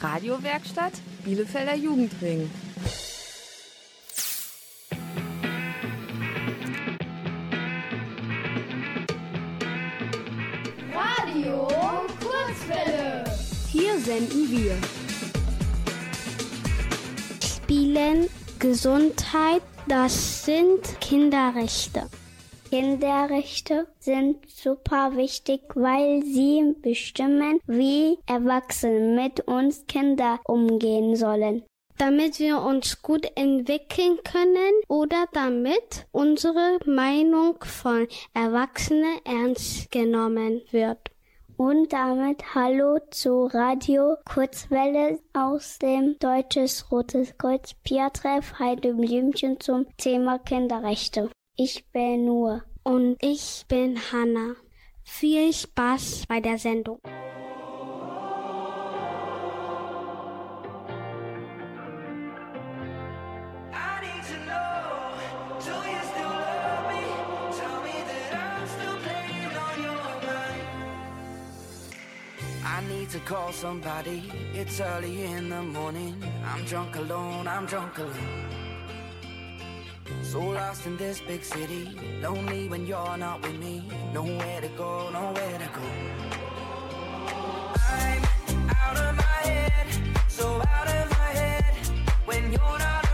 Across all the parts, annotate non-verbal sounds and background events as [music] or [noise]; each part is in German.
Radiowerkstatt Bielefelder Jugendring. Radio Kurzwelle. Hier senden wir Spielen, Gesundheit, das sind Kinderrechte. Kinderrechte sind super wichtig, weil sie bestimmen, wie Erwachsene mit uns Kinder umgehen sollen. Damit wir uns gut entwickeln können oder damit unsere Meinung von Erwachsenen ernst genommen wird. Und damit Hallo zu Radio Kurzwelle aus dem Deutsches Rotes Kreuz Piatreff Heide Blümchen zum Thema Kinderrechte. Ich bin Nur. Und ich bin Hanna. Viel Spaß bei der Sendung. To call somebody. It's early in the morning. I'm drunk alone, I'm drunk alone. So lost in this big city. Lonely when you're not with me. Nowhere to go, nowhere to go. I'm out of my head, so out of my head when you're not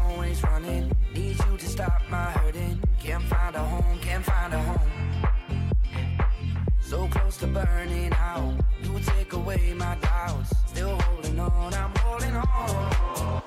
always running. Need you to stop my hurting. Can't find a home, can't find a home. So close to burning out. You take away my doubts. Still holding on, I'm holding on.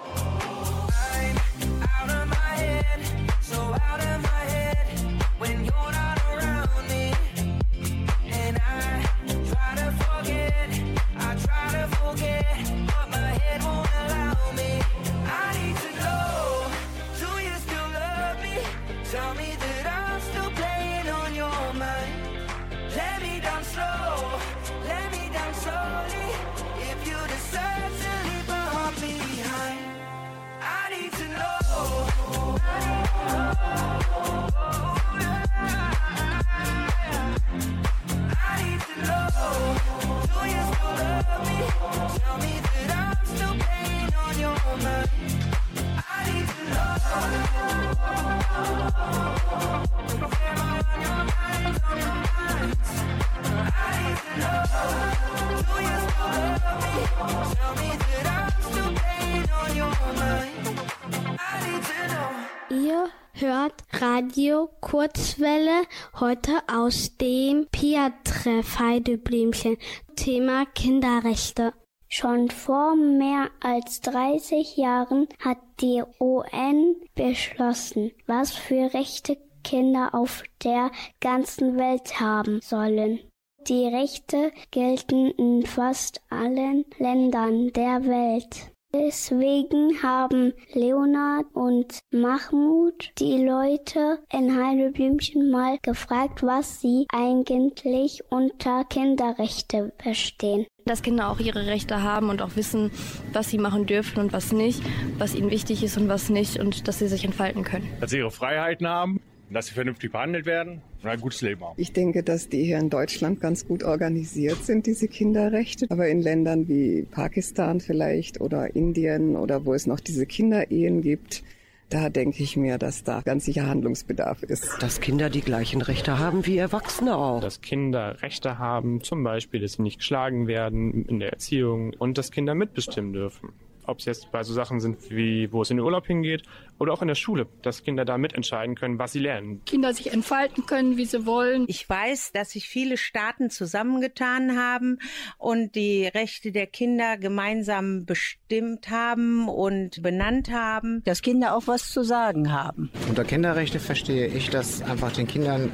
Kurzwelle heute aus dem Pia-Treff Heideblümchen. Thema Kinderrechte. Schon vor mehr als 30 Jahren hat die UN beschlossen, was für Rechte Kinder auf der ganzen Welt haben sollen. Die Rechte gelten in fast allen Ländern der Welt. Deswegen haben Leonard und Mahmoud die Leute in Heidelblümchen mal gefragt, was sie eigentlich unter Kinderrechte verstehen. dass Kinder auch ihre Rechte haben und auch wissen, was sie machen dürfen und was nicht, was ihnen wichtig ist und was nicht und dass sie sich entfalten können. Dass sie ihre Freiheiten haben, dass sie vernünftig behandelt werden und ein gutes Leben haben. Ich denke, dass die hier in Deutschland ganz gut organisiert sind, diese Kinderrechte. Aber in Ländern wie Pakistan vielleicht oder Indien oder wo es noch diese Kinderehen gibt, da denke ich mir, dass da ganz sicher Handlungsbedarf ist. Dass Kinder die gleichen Rechte haben wie Erwachsene auch. Dass Kinder Rechte haben, zum Beispiel, dass sie nicht geschlagen werden in der Erziehung und dass Kinder mitbestimmen dürfen. Ob es jetzt bei so Sachen sind wie, wo es in den Urlaub hingeht oder auch in der Schule, dass Kinder da mitentscheiden können, was sie lernen. Kinder sich entfalten können, wie sie wollen. Ich weiß, dass sich viele Staaten zusammengetan haben und die Rechte der Kinder gemeinsam bestimmt haben und benannt haben. Dass Kinder auch was zu sagen haben. Unter Kinderrechte verstehe ich, dass einfach den Kindern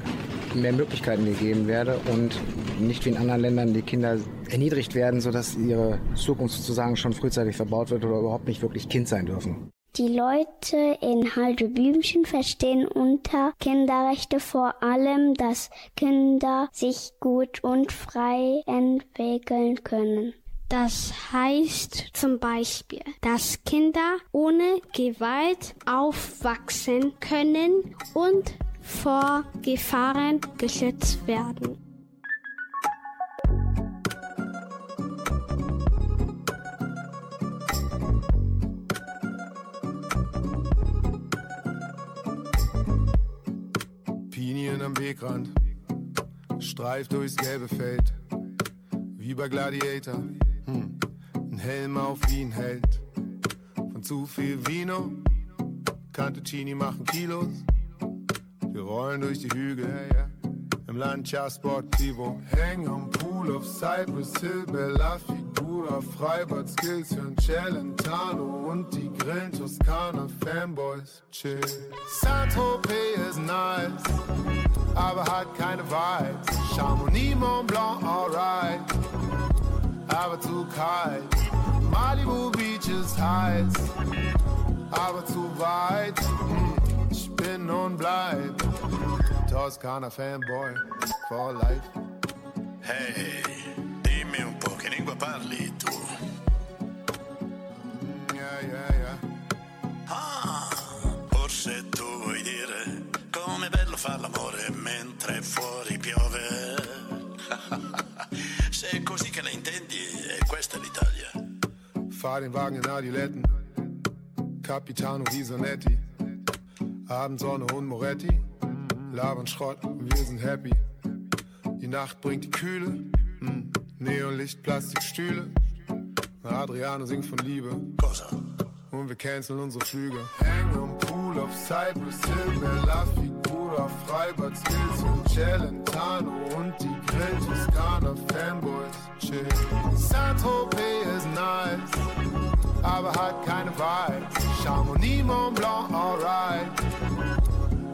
mehr Möglichkeiten gegeben werde und nicht wie in anderen Ländern die Kinder erniedrigt werden, sodass ihre Zukunft sozusagen schon frühzeitig verbaut wird oder überhaupt nicht wirklich Kind sein dürfen. Die Leute in Haldeblümchen verstehen unter Kinderrechte vor allem, dass Kinder sich gut und frei entwickeln können. Das heißt zum Beispiel, dass Kinder ohne Gewalt aufwachsen können und vor Gefahren geschützt werden. Pinien am Wegrand, streift durchs gelbe Feld, wie bei Gladiator, hm. ein Helm auf wie ein Held. Von zu viel Vino, Cantuccini machen Kilos, wir rollen durch die Hügel, ja, ja. Im Land Sportivo. Hängen am Pool auf Cypress Hill, Bella Figura, Freibad Skills für Celentano und die Grillen Toskana Fanboys chill. Saint-Tropez ist nice, aber hat keine Vibes. Chamonix, Mont Blanc, alright, aber zu kalt. Malibu Beach ist heiß, aber zu weit. Hm bin und bleib Toskana Fanboy for life. Hey, dimmi un po' che lingua parli tu. Yeah, yeah, yeah. Ah, forse tu vuoi dire com'è bello far l'amore mentre fuori piove. [laughs] Se è così che la intendi, è questa l'Italia. Fahr den Wagen in Adiletten, Capitano Risonetti. Abendsonne und Moretti, labern Schrott, wir sind happy. Die Nacht bringt die Kühle, mm. Neonlicht, Plastikstühle. Adriano singt von Liebe. Und wir canceln unsere Flüge. Hängen am Pool auf Cypress Hill, Bella Figura, Freibad Skills und Celentano und die Grill Toskana Fanboys chill. Saint-Tropez ist nice, aber hat keine Vibes. Chamonix, Mont Blanc, alright,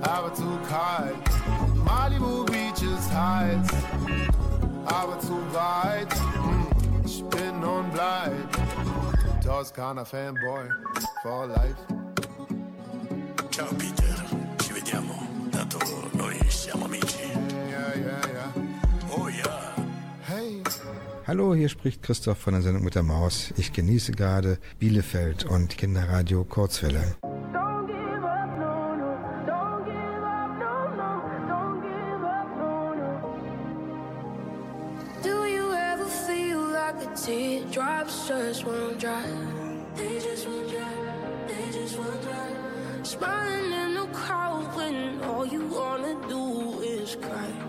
aber zu kalt. Malibu Beach ist heiß, aber zu weit. Hm, ich bin und bleib Toskana Fanboy for life. Ciao Peter, ci vediamo, tanto noi siamo amici. Yeah, yeah, yeah. Oh ja. Hey. Hallo, hier spricht Christoph von der Sendung mit der Maus. Ich genieße gerade Bielefeld und Kinderradio Kurzwelle. Just won't dry? They just won't dry. They just won't dry. Smiling in the crowd when all you wanna do is cry.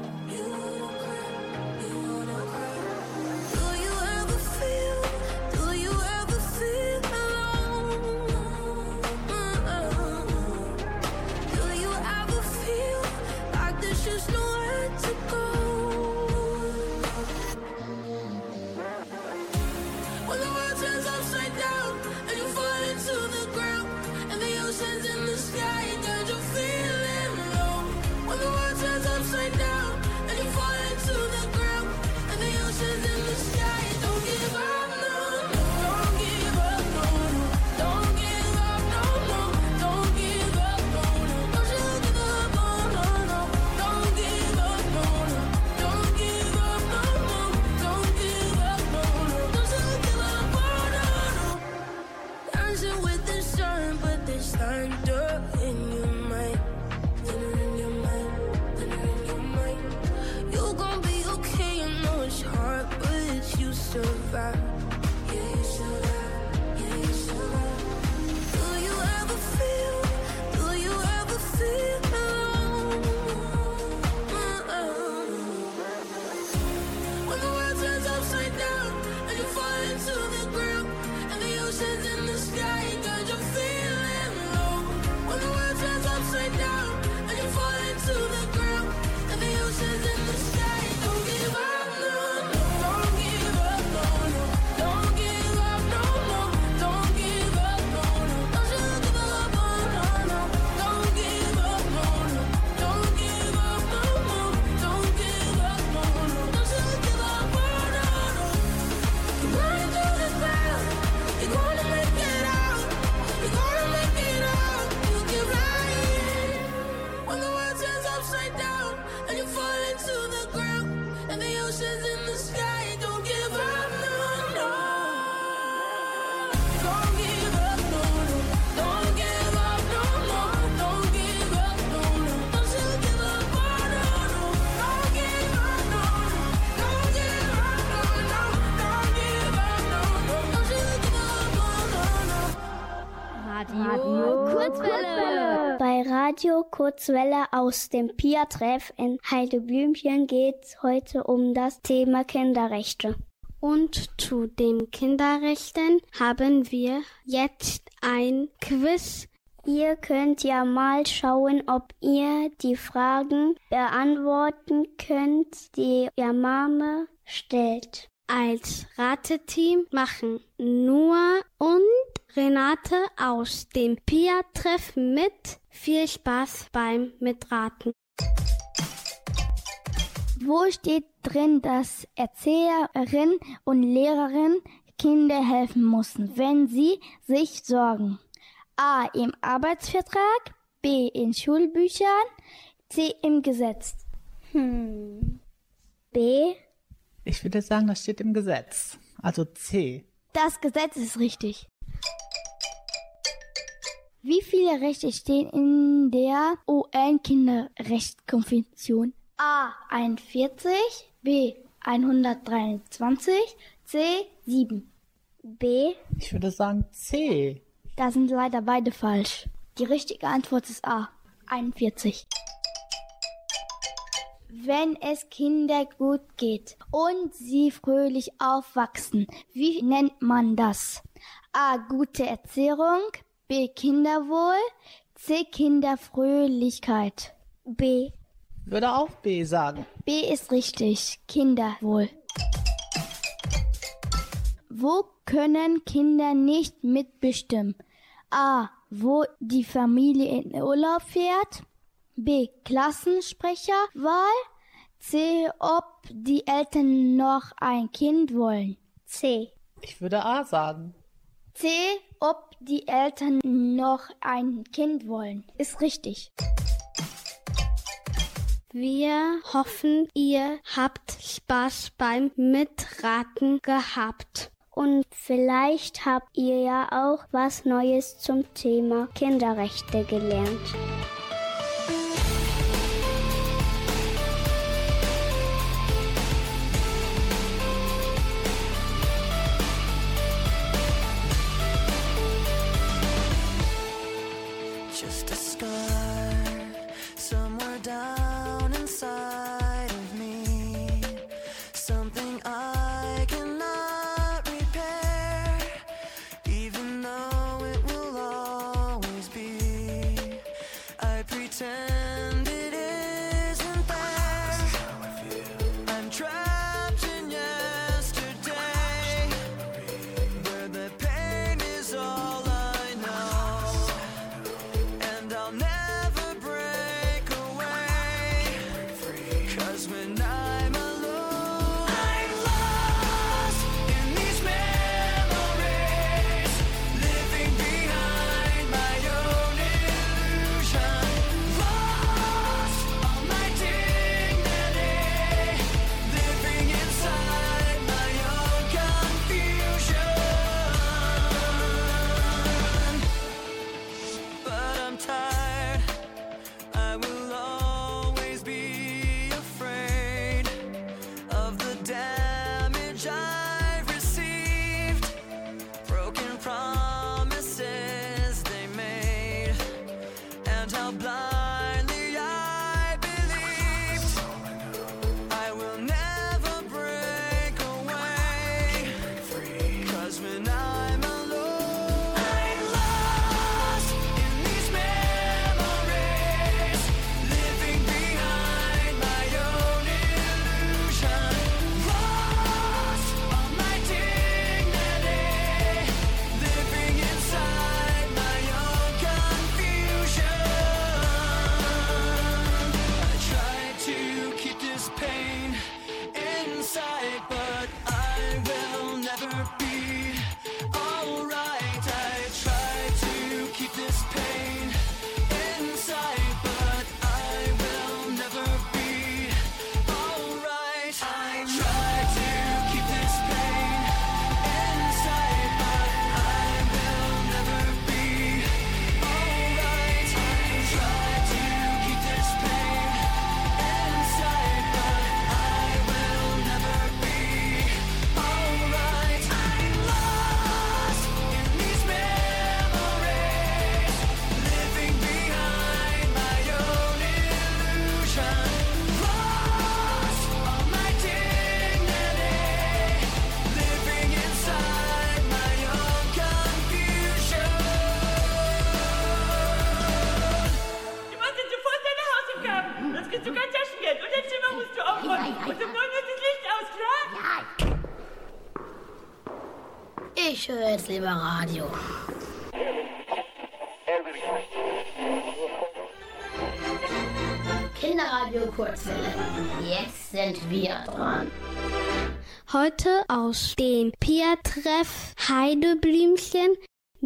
Kurzwelle aus dem Pia-Treff in Heideblümchen geht's heute um das Thema Kinderrechte. Und zu den Kinderrechten haben wir jetzt ein Quiz. Ihr könnt ja mal schauen, ob ihr die Fragen beantworten könnt, die ihr Mama stellt. Als Rateteam machen Noah und Renate aus dem Pia-Treff mit. Viel Spaß beim Mitraten. Wo steht drin, dass Erzieherin und Lehrerin Kinder helfen müssen, wenn sie sich sorgen? A. Im Arbeitsvertrag, B. in Schulbüchern, C. im Gesetz. Hm. B. Ich würde sagen, das steht im Gesetz. Also C. Das Gesetz ist richtig. Wie viele Rechte stehen in der UN-Kinderrechtskonvention? A. 41, B. 123, C. 7. B. Ich würde sagen C. Da sind leider beide falsch. Die richtige Antwort ist A. 41. Wenn es Kinder gut geht und sie fröhlich aufwachsen, wie nennt man das? A. Gute Erziehung, B. Kinderwohl, C. Kinderfröhlichkeit. B. Würde auch B sagen. B ist richtig. Kinderwohl. Wo können Kinder nicht mitbestimmen? A. Wo die Familie in Urlaub fährt. B. Klassensprecherwahl. C. Ob die Eltern noch ein Kind wollen. C. Ich würde A sagen. C. Ob die Eltern noch ein Kind wollen. Ist richtig. Wir hoffen, ihr habt Spaß beim Mitraten gehabt. Und vielleicht habt ihr ja auch was Neues zum Thema Kinderrechte gelernt. Just a scar jetzt lieber Radio. Kinderradio Kurzwelle. Jetzt sind wir dran. Heute aus dem Pia-Treff Heideblümchen.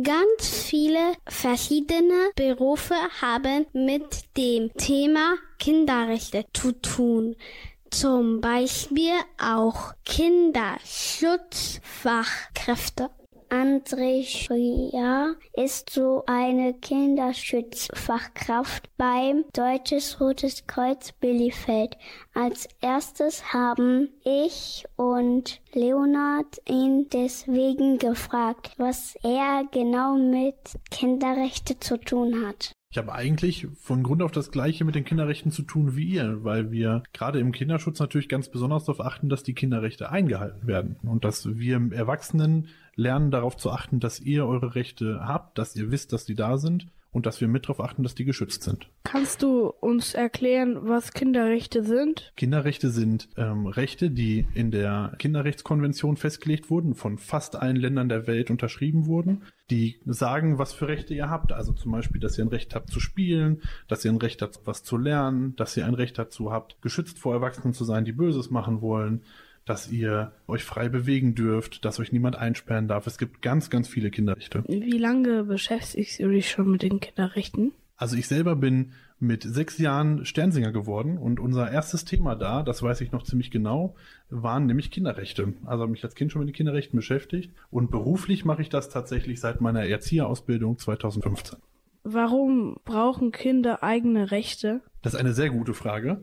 Ganz viele verschiedene Berufe haben mit dem Thema Kinderrechte zu tun. Zum Beispiel auch Kinderschutzfachkräfte. André Schrier ist so eine Kinderschutzfachkraft beim Deutsches Rotes Kreuz Bielefeld. Als erstes haben ich und Leonard ihn deswegen gefragt, was er genau mit Kinderrechte zu tun hat. Ich habe eigentlich von Grund auf das Gleiche mit den Kinderrechten zu tun wie ihr, weil wir gerade im Kinderschutz natürlich ganz besonders darauf achten, dass die Kinderrechte eingehalten werden und dass wir Erwachsenen lernen darauf zu achten, dass ihr eure Rechte habt, dass ihr wisst, dass die da sind und dass wir mit darauf achten, dass die geschützt sind. Kannst du uns erklären, was Kinderrechte sind? Kinderrechte sind ähm, Rechte, die in der Kinderrechtskonvention festgelegt wurden, von fast allen Ländern der Welt unterschrieben wurden, die sagen, was für Rechte ihr habt. Also zum Beispiel, dass ihr ein Recht habt zu spielen, dass ihr ein Recht habt, was zu lernen, dass ihr ein Recht dazu habt, geschützt vor Erwachsenen zu sein, die Böses machen wollen, dass ihr euch frei bewegen dürft, dass euch niemand einsperren darf. Es gibt ganz, ganz viele Kinderrechte. Wie lange beschäftigst du dich schon mit den Kinderrechten? Also ich selber bin mit sechs Jahren Sternsinger geworden und unser erstes Thema da, das weiß ich noch ziemlich genau, waren nämlich Kinderrechte. Also habe mich als Kind schon mit den Kinderrechten beschäftigt und beruflich mache ich das tatsächlich seit meiner Erzieherausbildung 2015. Warum brauchen Kinder eigene Rechte? Das ist eine sehr gute Frage.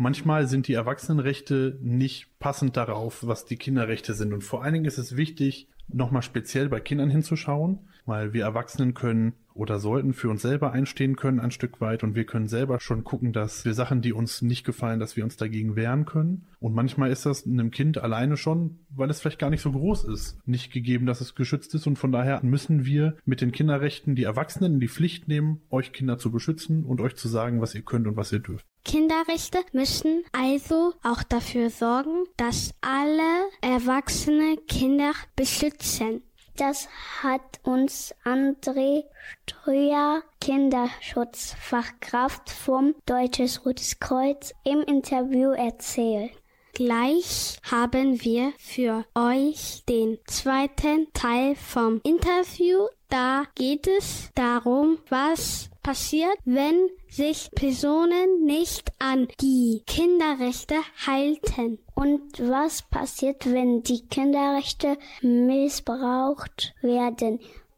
Manchmal sind die Erwachsenenrechte nicht passend darauf, was die Kinderrechte sind. Und vor allen Dingen ist es wichtig, nochmal speziell bei Kindern hinzuschauen, weil wir Erwachsenen können oder sollten für uns selber einstehen können ein Stück weit und wir können selber schon gucken, dass wir Sachen, die uns nicht gefallen, dass wir uns dagegen wehren können. Und manchmal ist das einem Kind alleine schon, weil es vielleicht gar nicht so groß ist, nicht gegeben, dass es geschützt ist und von daher müssen wir mit den Kinderrechten die Erwachsenen in die Pflicht nehmen, euch Kinder zu beschützen und euch zu sagen, was ihr könnt und was ihr dürft. Kinderrechte müssen also auch dafür sorgen, dass alle erwachsene Kinder beschützen. Das hat uns André Ströer, Kinderschutzfachkraft vom Deutsches Rotes Kreuz, im Interview erzählt. Gleich haben wir für euch den zweiten Teil vom Interview. Da geht es darum, was passiert, wenn sich Personen nicht an die Kinderrechte halten. Und was passiert, wenn die Kinderrechte missbraucht werden?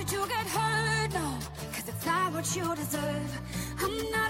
you to get hurt, no, cause it's not what you deserve. I'm not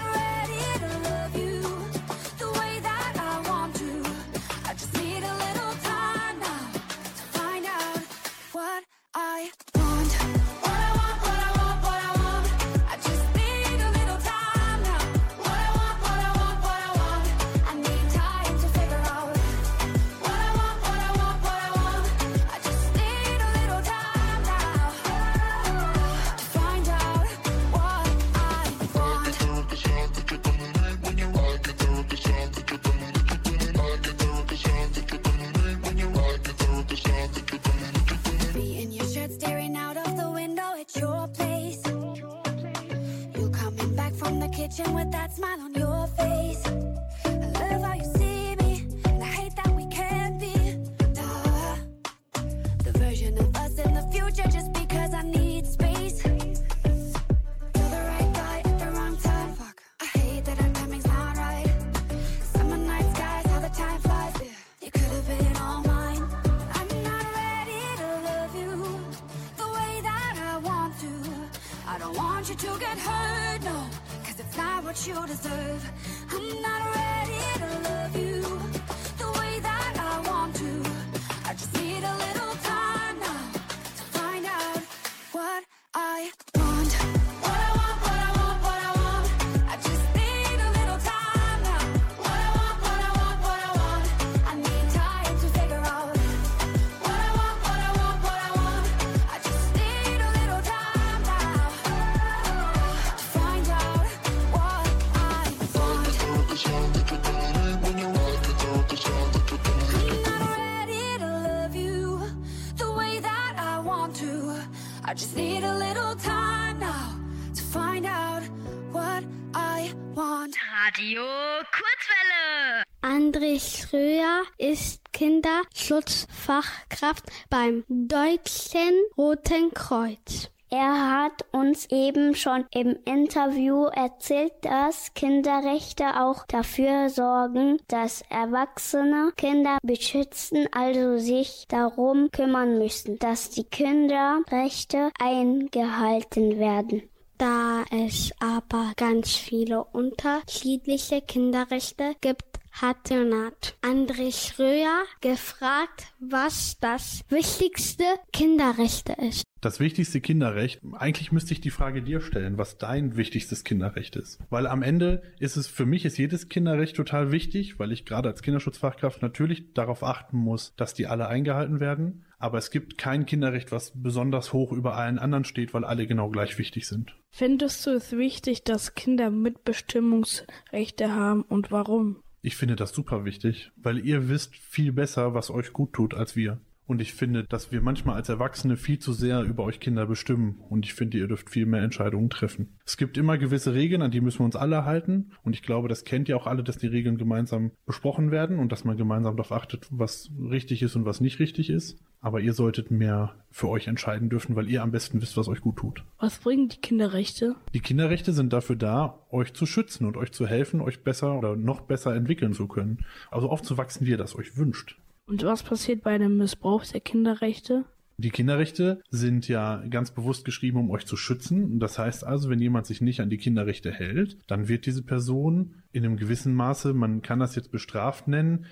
ist Kinderschutzfachkraft beim Deutschen Roten Kreuz. Er hat uns eben schon im Interview erzählt, dass Kinderrechte auch dafür sorgen, dass Erwachsene Kinder beschützen, also sich darum kümmern müssen, dass die Kinderrechte eingehalten werden. Da es aber ganz viele unterschiedliche Kinderrechte gibt, hat Leonard André Schröer gefragt, was das wichtigste Kinderrechte ist. Das wichtigste Kinderrecht, eigentlich müsste ich die Frage dir stellen, was dein wichtigstes Kinderrecht ist. Weil am Ende ist es, für mich ist jedes Kinderrecht total wichtig, weil ich gerade als Kinderschutzfachkraft natürlich darauf achten muss, dass die alle eingehalten werden. Aber es gibt kein Kinderrecht, was besonders hoch über allen anderen steht, weil alle genau gleich wichtig sind. Findest du es wichtig, dass Kinder Mitbestimmungsrechte haben und warum? Ich finde das super wichtig, weil ihr wisst viel besser, was euch gut tut, als wir. Und ich finde, dass wir manchmal als Erwachsene viel zu sehr über euch Kinder bestimmen. Und ich finde, ihr dürft viel mehr Entscheidungen treffen. Es gibt immer gewisse Regeln, an die müssen wir uns alle halten. Und ich glaube, das kennt ihr auch alle, dass die Regeln gemeinsam besprochen werden und dass man gemeinsam darauf achtet, was richtig ist und was nicht richtig ist. Aber ihr solltet mehr für euch entscheiden dürfen, weil ihr am besten wisst, was euch gut tut. Was bringen die Kinderrechte? Die Kinderrechte sind dafür da, euch zu schützen und euch zu helfen, euch besser oder noch besser entwickeln zu können. Also aufzuwachsen, wie ihr das euch wünscht. Und was passiert bei einem Missbrauch der Kinderrechte? Die Kinderrechte sind ja ganz bewusst geschrieben, um euch zu schützen. Das heißt also, wenn jemand sich nicht an die Kinderrechte hält, dann wird diese Person in einem gewissen Maße, man kann das jetzt bestraft nennen.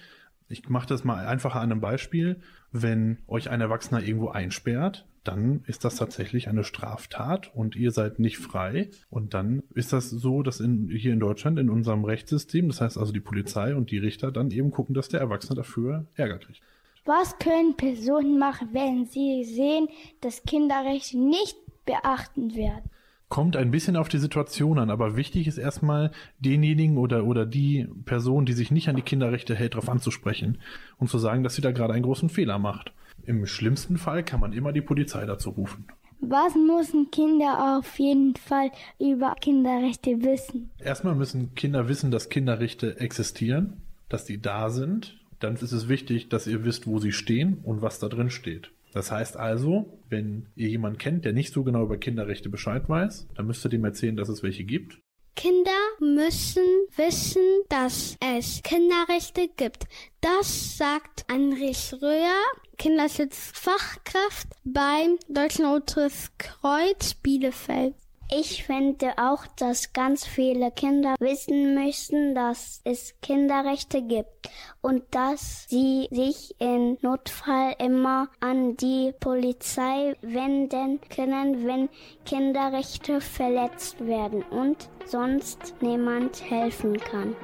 Ich mache das mal einfacher an einem Beispiel. Wenn euch ein Erwachsener irgendwo einsperrt, dann ist das tatsächlich eine Straftat und ihr seid nicht frei. Und dann ist das so, dass in, hier in Deutschland in unserem Rechtssystem, das heißt also die Polizei und die Richter dann eben gucken, dass der Erwachsene dafür Ärger kriegt. Was können Personen machen, wenn sie sehen, dass Kinderrechte nicht beachtet werden? Kommt ein bisschen auf die Situation an, aber wichtig ist erstmal denjenigen oder, oder die Person, die sich nicht an die Kinderrechte hält, darauf anzusprechen und zu sagen, dass sie da gerade einen großen Fehler macht. Im schlimmsten Fall kann man immer die Polizei dazu rufen. Was müssen Kinder auf jeden Fall über Kinderrechte wissen? Erstmal müssen Kinder wissen, dass Kinderrechte existieren, dass die da sind. Dann ist es wichtig, dass ihr wisst, wo sie stehen und was da drin steht. Das heißt also, wenn ihr jemanden kennt, der nicht so genau über Kinderrechte Bescheid weiß, dann müsst ihr dem erzählen, dass es welche gibt. Kinder müssen wissen, dass es Kinderrechte gibt. Das sagt André Schröer, Kinderschutzfachkraft beim Deutschen Rotes Kreuz Bielefeld. Ich finde auch, dass ganz viele Kinder wissen müssen, dass es Kinderrechte gibt und dass sie sich in Notfall immer an die Polizei wenden können, wenn Kinderrechte verletzt werden und sonst niemand helfen kann.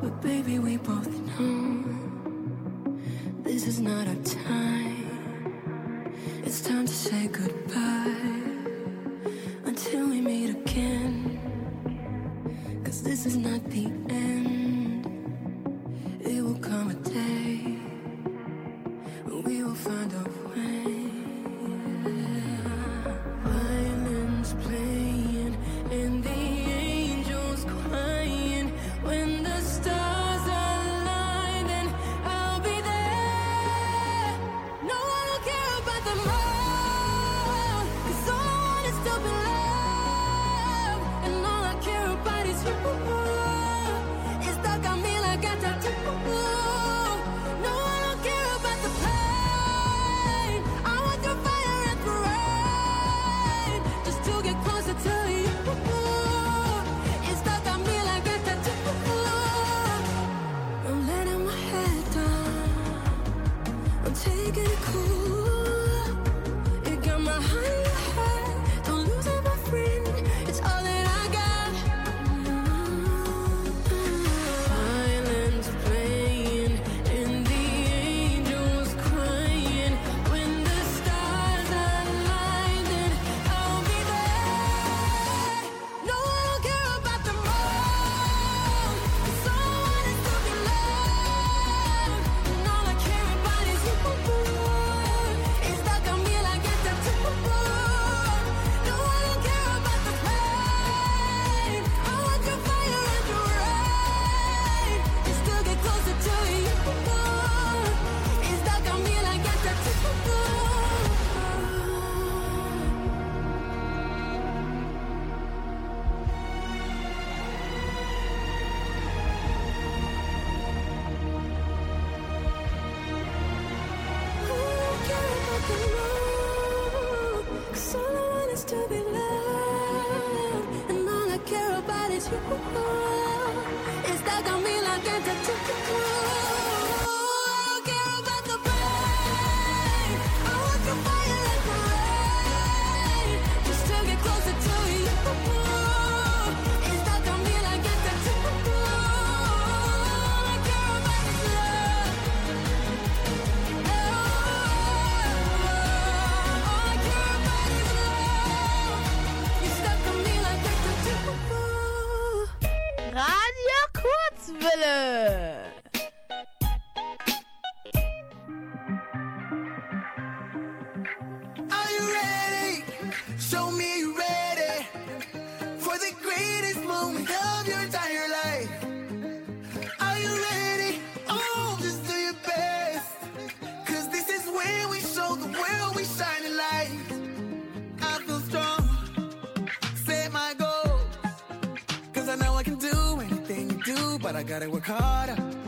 Go, baby, we both know this is not our time. It's time to say goodbye until we meet again. Cause this is not the end. It will come a day when we will find a way. But I gotta work harder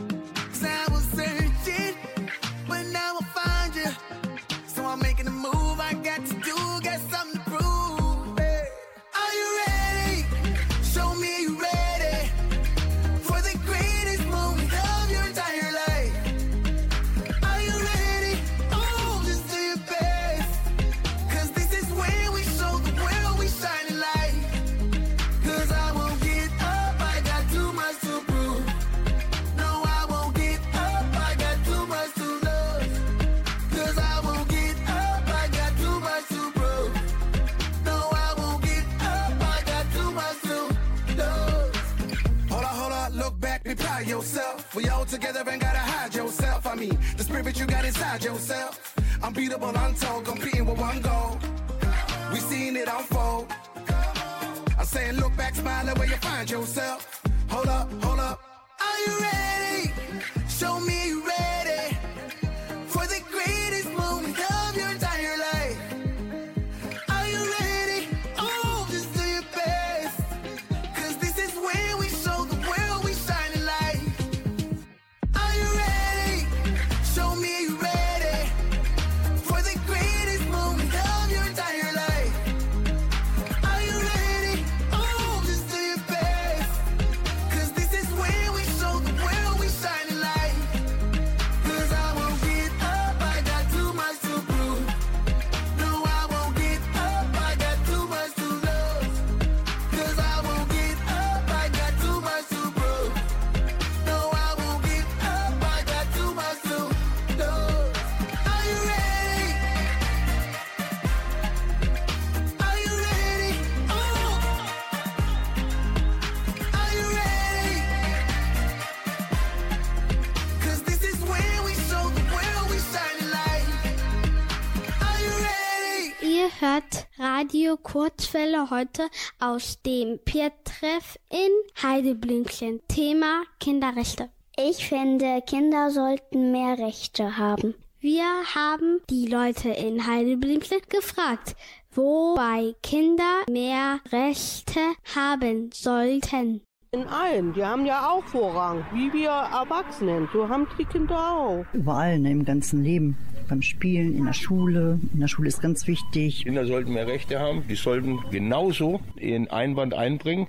yourself. I'm beatable, I'm tall, compete. Heute aus dem Peer-Treff in Heideblümchen. Thema Kinderrechte. Ich finde, Kinder sollten mehr Rechte haben. Wir haben die Leute in Heideblümchen gefragt, wobei Kinder mehr Rechte haben sollten. In allen, die haben ja auch Vorrang, wie wir Erwachsenen, so haben die Kinder auch. Überall ne, im ganzen Leben beim Spielen, in der Schule. In der Schule ist ganz wichtig. Kinder sollten mehr Rechte haben. Die sollten genauso in Einwand einbringen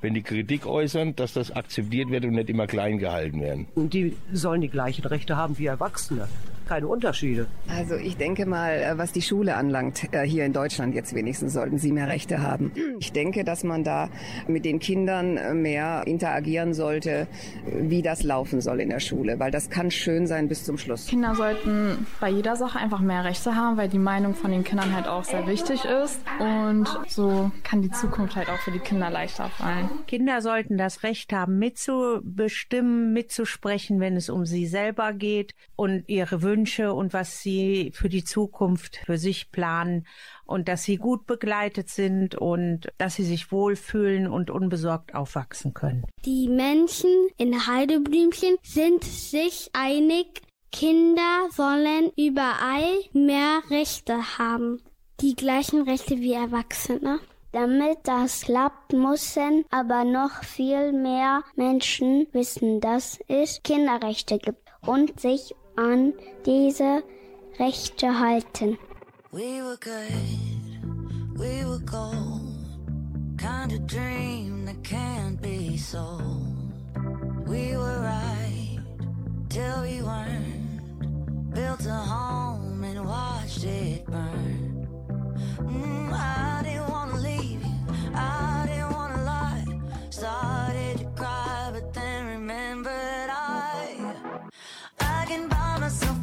wenn die Kritik äußern, dass das akzeptiert wird und nicht immer klein gehalten werden. Und die sollen die gleichen Rechte haben wie Erwachsene. Keine Unterschiede. Also ich denke mal, äh, was die Schule anlangt, äh, hier in Deutschland jetzt wenigstens, sollten sie mehr Rechte haben. Ich denke, dass man da mit den Kindern äh, mehr interagieren sollte, wie das laufen soll in der Schule, weil das kann schön sein bis zum Schluss. Kinder sollten bei jeder Sache einfach mehr Rechte haben, weil die Meinung von den Kindern halt auch sehr wichtig ist. Und so kann die Zukunft halt auch für die Kinder leichter fallen. Kinder sollten das Recht haben, mitzubestimmen, mitzusprechen, wenn es um sie selber geht und ihre Wünsche und was sie für die Zukunft für sich planen und dass sie gut begleitet sind und dass sie sich wohlfühlen und unbesorgt aufwachsen können. Die Menschen in Heideblümchen sind sich einig, Kinder sollen überall mehr Rechte haben. Die gleichen Rechte wie Erwachsene. Damit das klappt, müssen aber noch viel mehr Menschen wissen, dass es Kinderrechte gibt und sich an diese Rechte halten. We were good, we were gold. Kind of dream that can't be sold. We were right till we weren't. Built a home and watched it burn. Mm, I didn't wanna leave you, I didn't wanna lie. Started to cry, but then remembered I, I can buy myself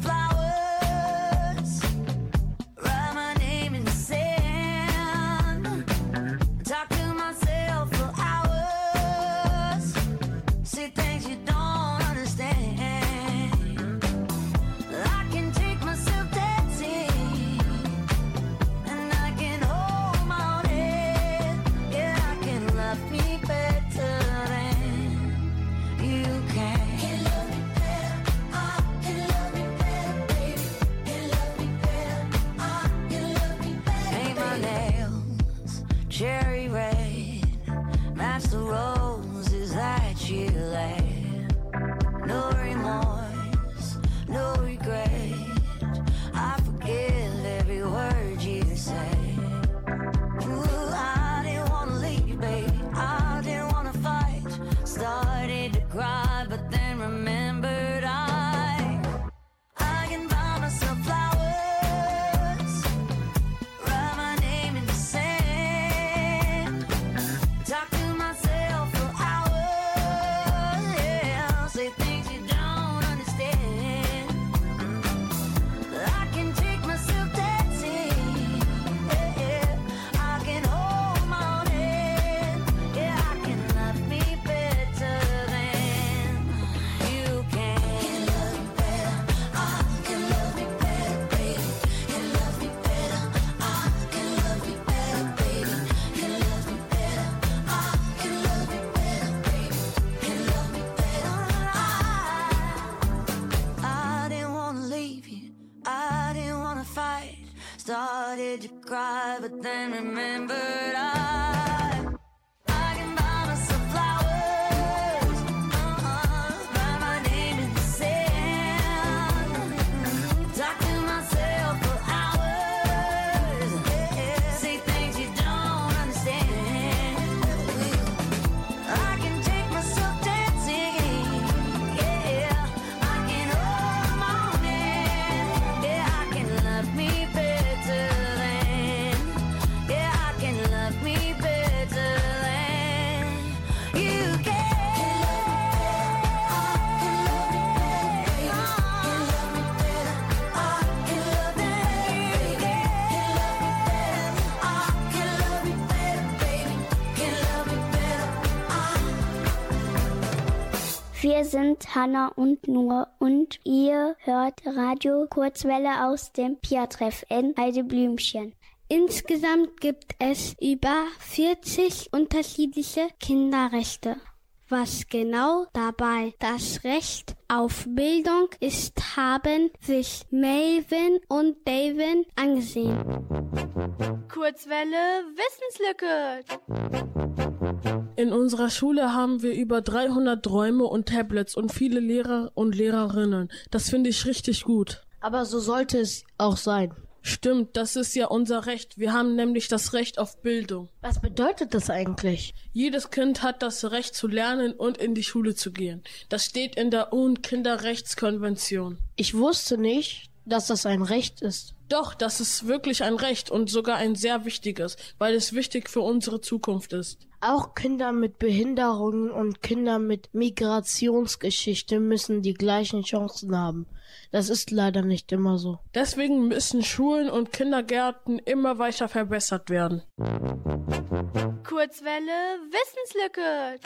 sind Hanna und Nur und ihr hört Radio Kurzwelle aus dem Pia-Treff in Heideblümchen. Insgesamt gibt es über 40 unterschiedliche Kinderrechte. Was genau dabei das Recht auf Bildung ist, haben sich Melvin und David angesehen. Kurzwelle Wissenslücke. In unserer Schule haben wir über 300 Räume und Tablets und viele Lehrer und Lehrerinnen. Das finde ich richtig gut. Aber so sollte es auch sein. Stimmt, das ist ja unser Recht. Wir haben nämlich das Recht auf Bildung. Was bedeutet das eigentlich? Jedes Kind hat das Recht zu lernen und in die Schule zu gehen. Das steht in der UN-Kinderrechtskonvention. Ich wusste nicht, dass das ein Recht ist. Doch, das ist wirklich ein Recht und sogar ein sehr wichtiges, weil es wichtig für unsere Zukunft ist. Auch Kinder mit Behinderungen und Kinder mit Migrationsgeschichte müssen die gleichen Chancen haben. Das ist leider nicht immer so. Deswegen müssen Schulen und Kindergärten immer weiter verbessert werden. Kurzwelle Wissenslücke.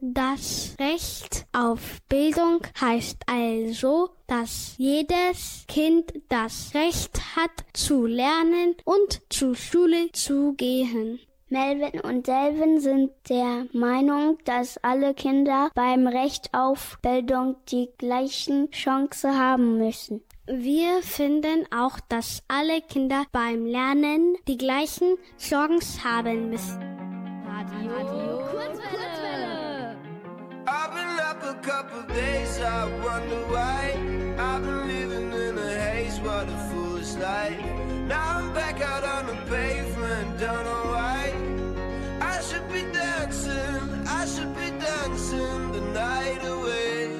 Das Recht auf Bildung heißt also, dass jedes Kind das Recht hat zu lernen und zur Schule zu gehen. Melvin und Delvin sind der Meinung, dass alle Kinder beim Recht auf Bildung die gleichen Chancen haben müssen. Wir finden auch, dass alle Kinder beim Lernen die gleichen Chancen haben müssen. Radio, Radio Kurzwelle. I've been up a couple days, I wonder why. I've been living in a haze, what a foolish life. Now I'm back out on the pavement, don't know why. Dancing the night away.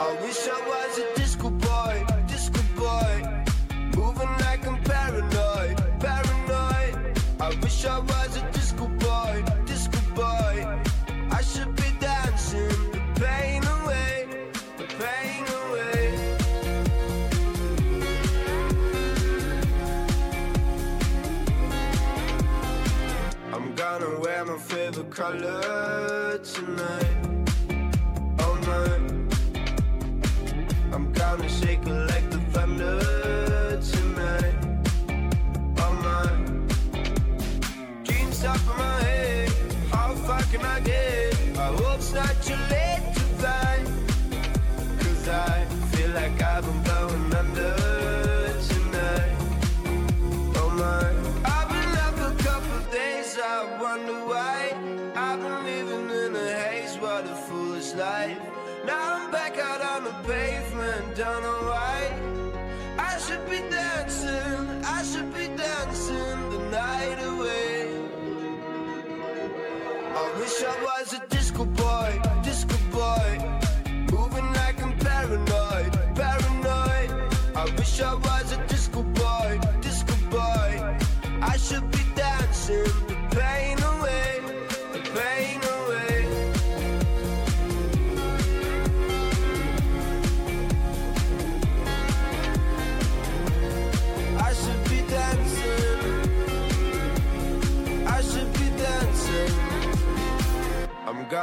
I wish I was a disco boy, disco boy. Moving like I'm paranoid, paranoid. I wish I was my favorite color tonight.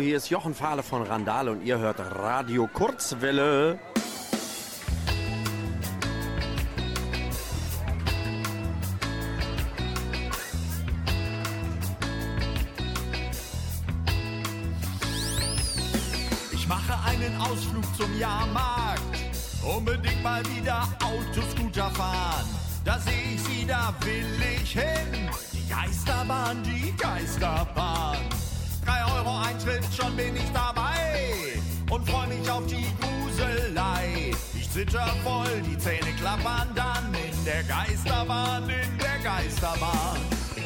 Hier ist Jochen Fahle von Randale und ihr hört Radio Kurzwelle. Ich mache einen Ausflug zum Jahrmarkt. Unbedingt mal wieder Autoscooter fahren. Da sehe ich sie, da will ich hin. Die Geisterbahn, die Geisterbahn. Eintritt, schon bin ich dabei. Und freu mich auf die Gruselei. Ich zitter voll, die Zähne klappern dann in der Geisterbahn, in der Geisterbahn.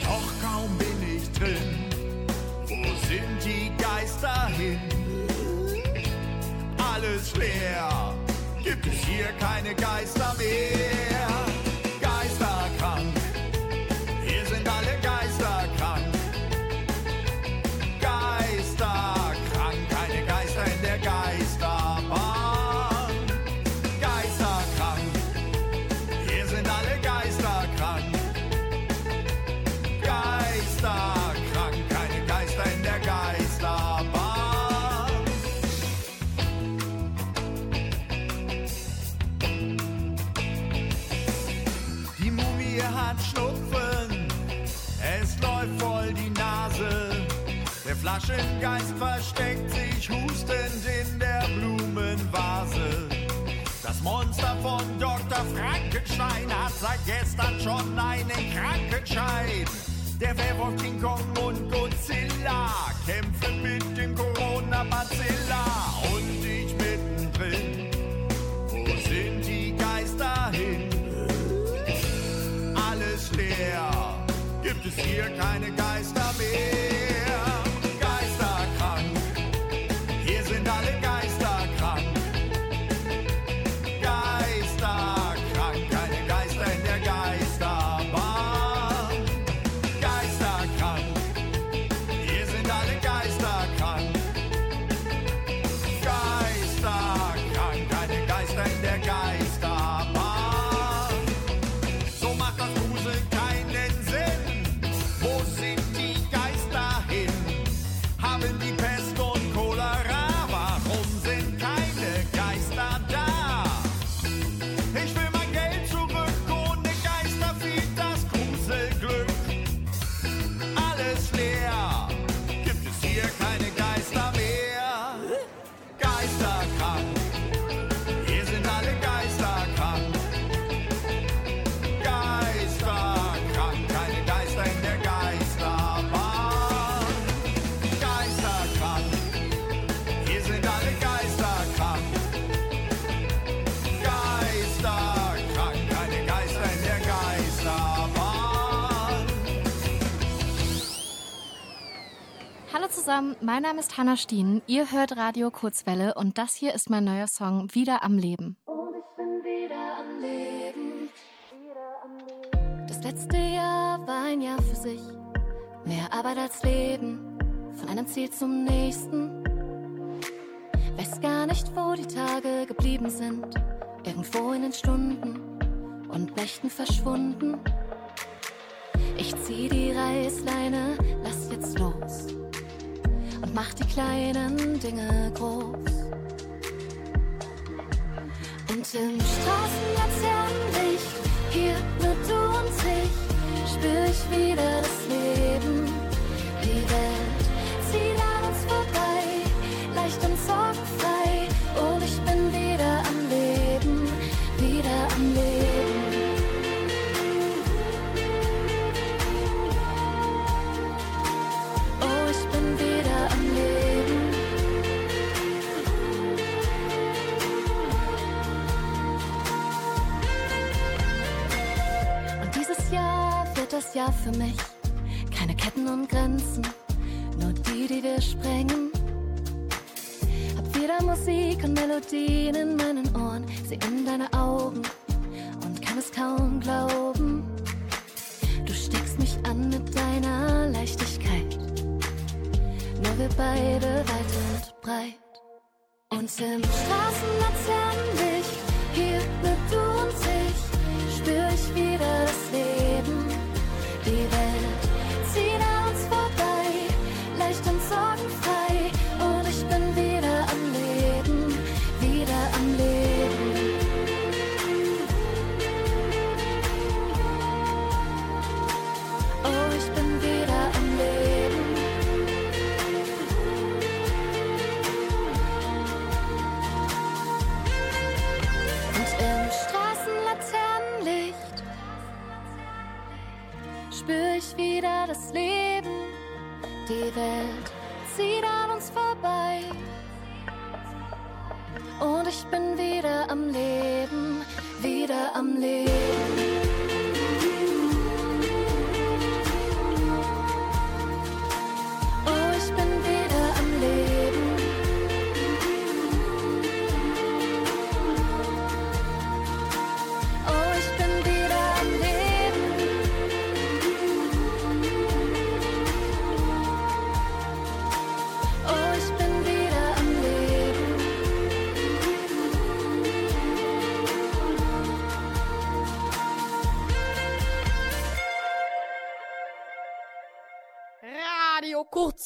Doch kaum bin ich drin. Wo sind die Geister hin? Alles leer. Gibt es hier keine Geister mehr? Hat Schnupfen, es läuft voll die Nase. Der Flaschengeist versteckt sich hustend in der Blumenvase. Das Monster von Dr. Frankenstein hat seit gestern schon einen Krankenschein. Der Werwolf King Kong und Godzilla kämpfen mit dem Corona-Bacilla. Gibt es hier keine Geister mehr. Zusammen, mein Name ist Hanna Stien. Ihr hört Radio Kurzwelle und das hier ist mein neuer Song Wieder am Leben. Das letzte Jahr war ein Jahr für sich. Mehr Arbeit als Leben, von einem Ziel zum nächsten. Weiß gar nicht, wo die Tage geblieben sind. Irgendwo in den Stunden und Nächten verschwunden. Ich zieh die Reißleine, lass jetzt los und mach die kleinen Dinge groß. Und im Straßenlaternenlicht, hier nur du und ich, spür ich wieder das Leben. Das Jahr für mich. Keine Ketten und Grenzen, nur die, die wir sprengen. Hab wieder Musik und Melodien in meinen Ohren, sie in deine Augen und kann es kaum glauben. Du steckst mich an mit deiner Leichtigkeit. Nur wir beide weit und breit. Und im Straßenlaternenlicht, hier nur du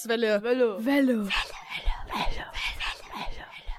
Radio Kurzwelle. Welle. Welle.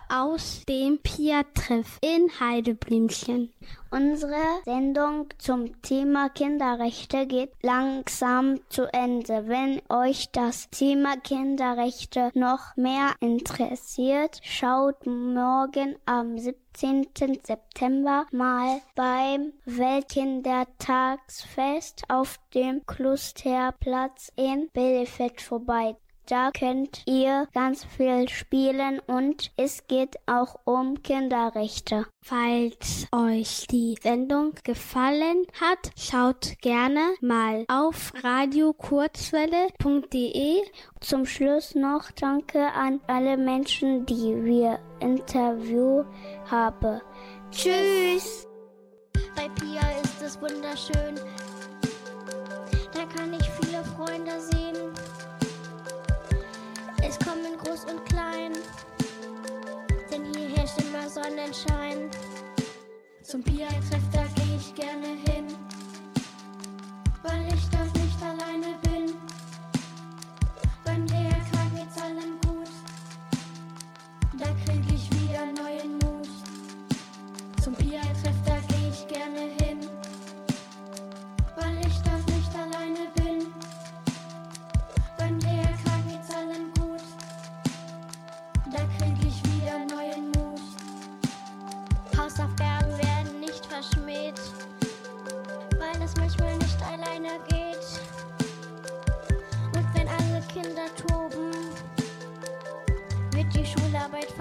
aus dem Pia-Treff in Heideblümchen. Unsere Sendung zum Thema Kinderrechte geht langsam zu Ende. Wenn euch das Thema Kinderrechte noch mehr interessiert, schaut morgen am 17. September mal beim Weltkindertagsfest auf dem Klosterplatz in Bielefeld vorbei. Da könnt ihr ganz viel spielen und es geht auch um Kinderrechte. Falls euch die Sendung gefallen hat, schaut gerne mal auf radiokurzwelle.de. Zum Schluss noch Danke an alle Menschen, die wir Interview haben. Tschüss! Bei Pia ist es wunderschön. Da kann ich viele Freunde sehen. Es kommen groß und klein, denn hier herrscht immer Sonnenschein. Zum Pia-Treff, da gehe ich gerne hin, weil ich dort nicht alleine bin.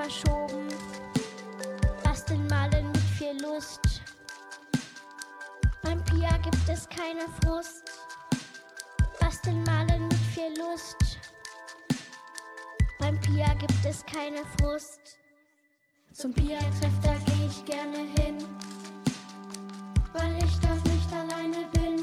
Verschoben. Basteln, malen mit viel Lust. Beim Pia gibt es keine Frust. Basteln, malen mit viel Lust. Beim Pia gibt es keine Frust. Zum Pia-Treff, da gehe ich gerne hin, weil ich dort nicht alleine bin.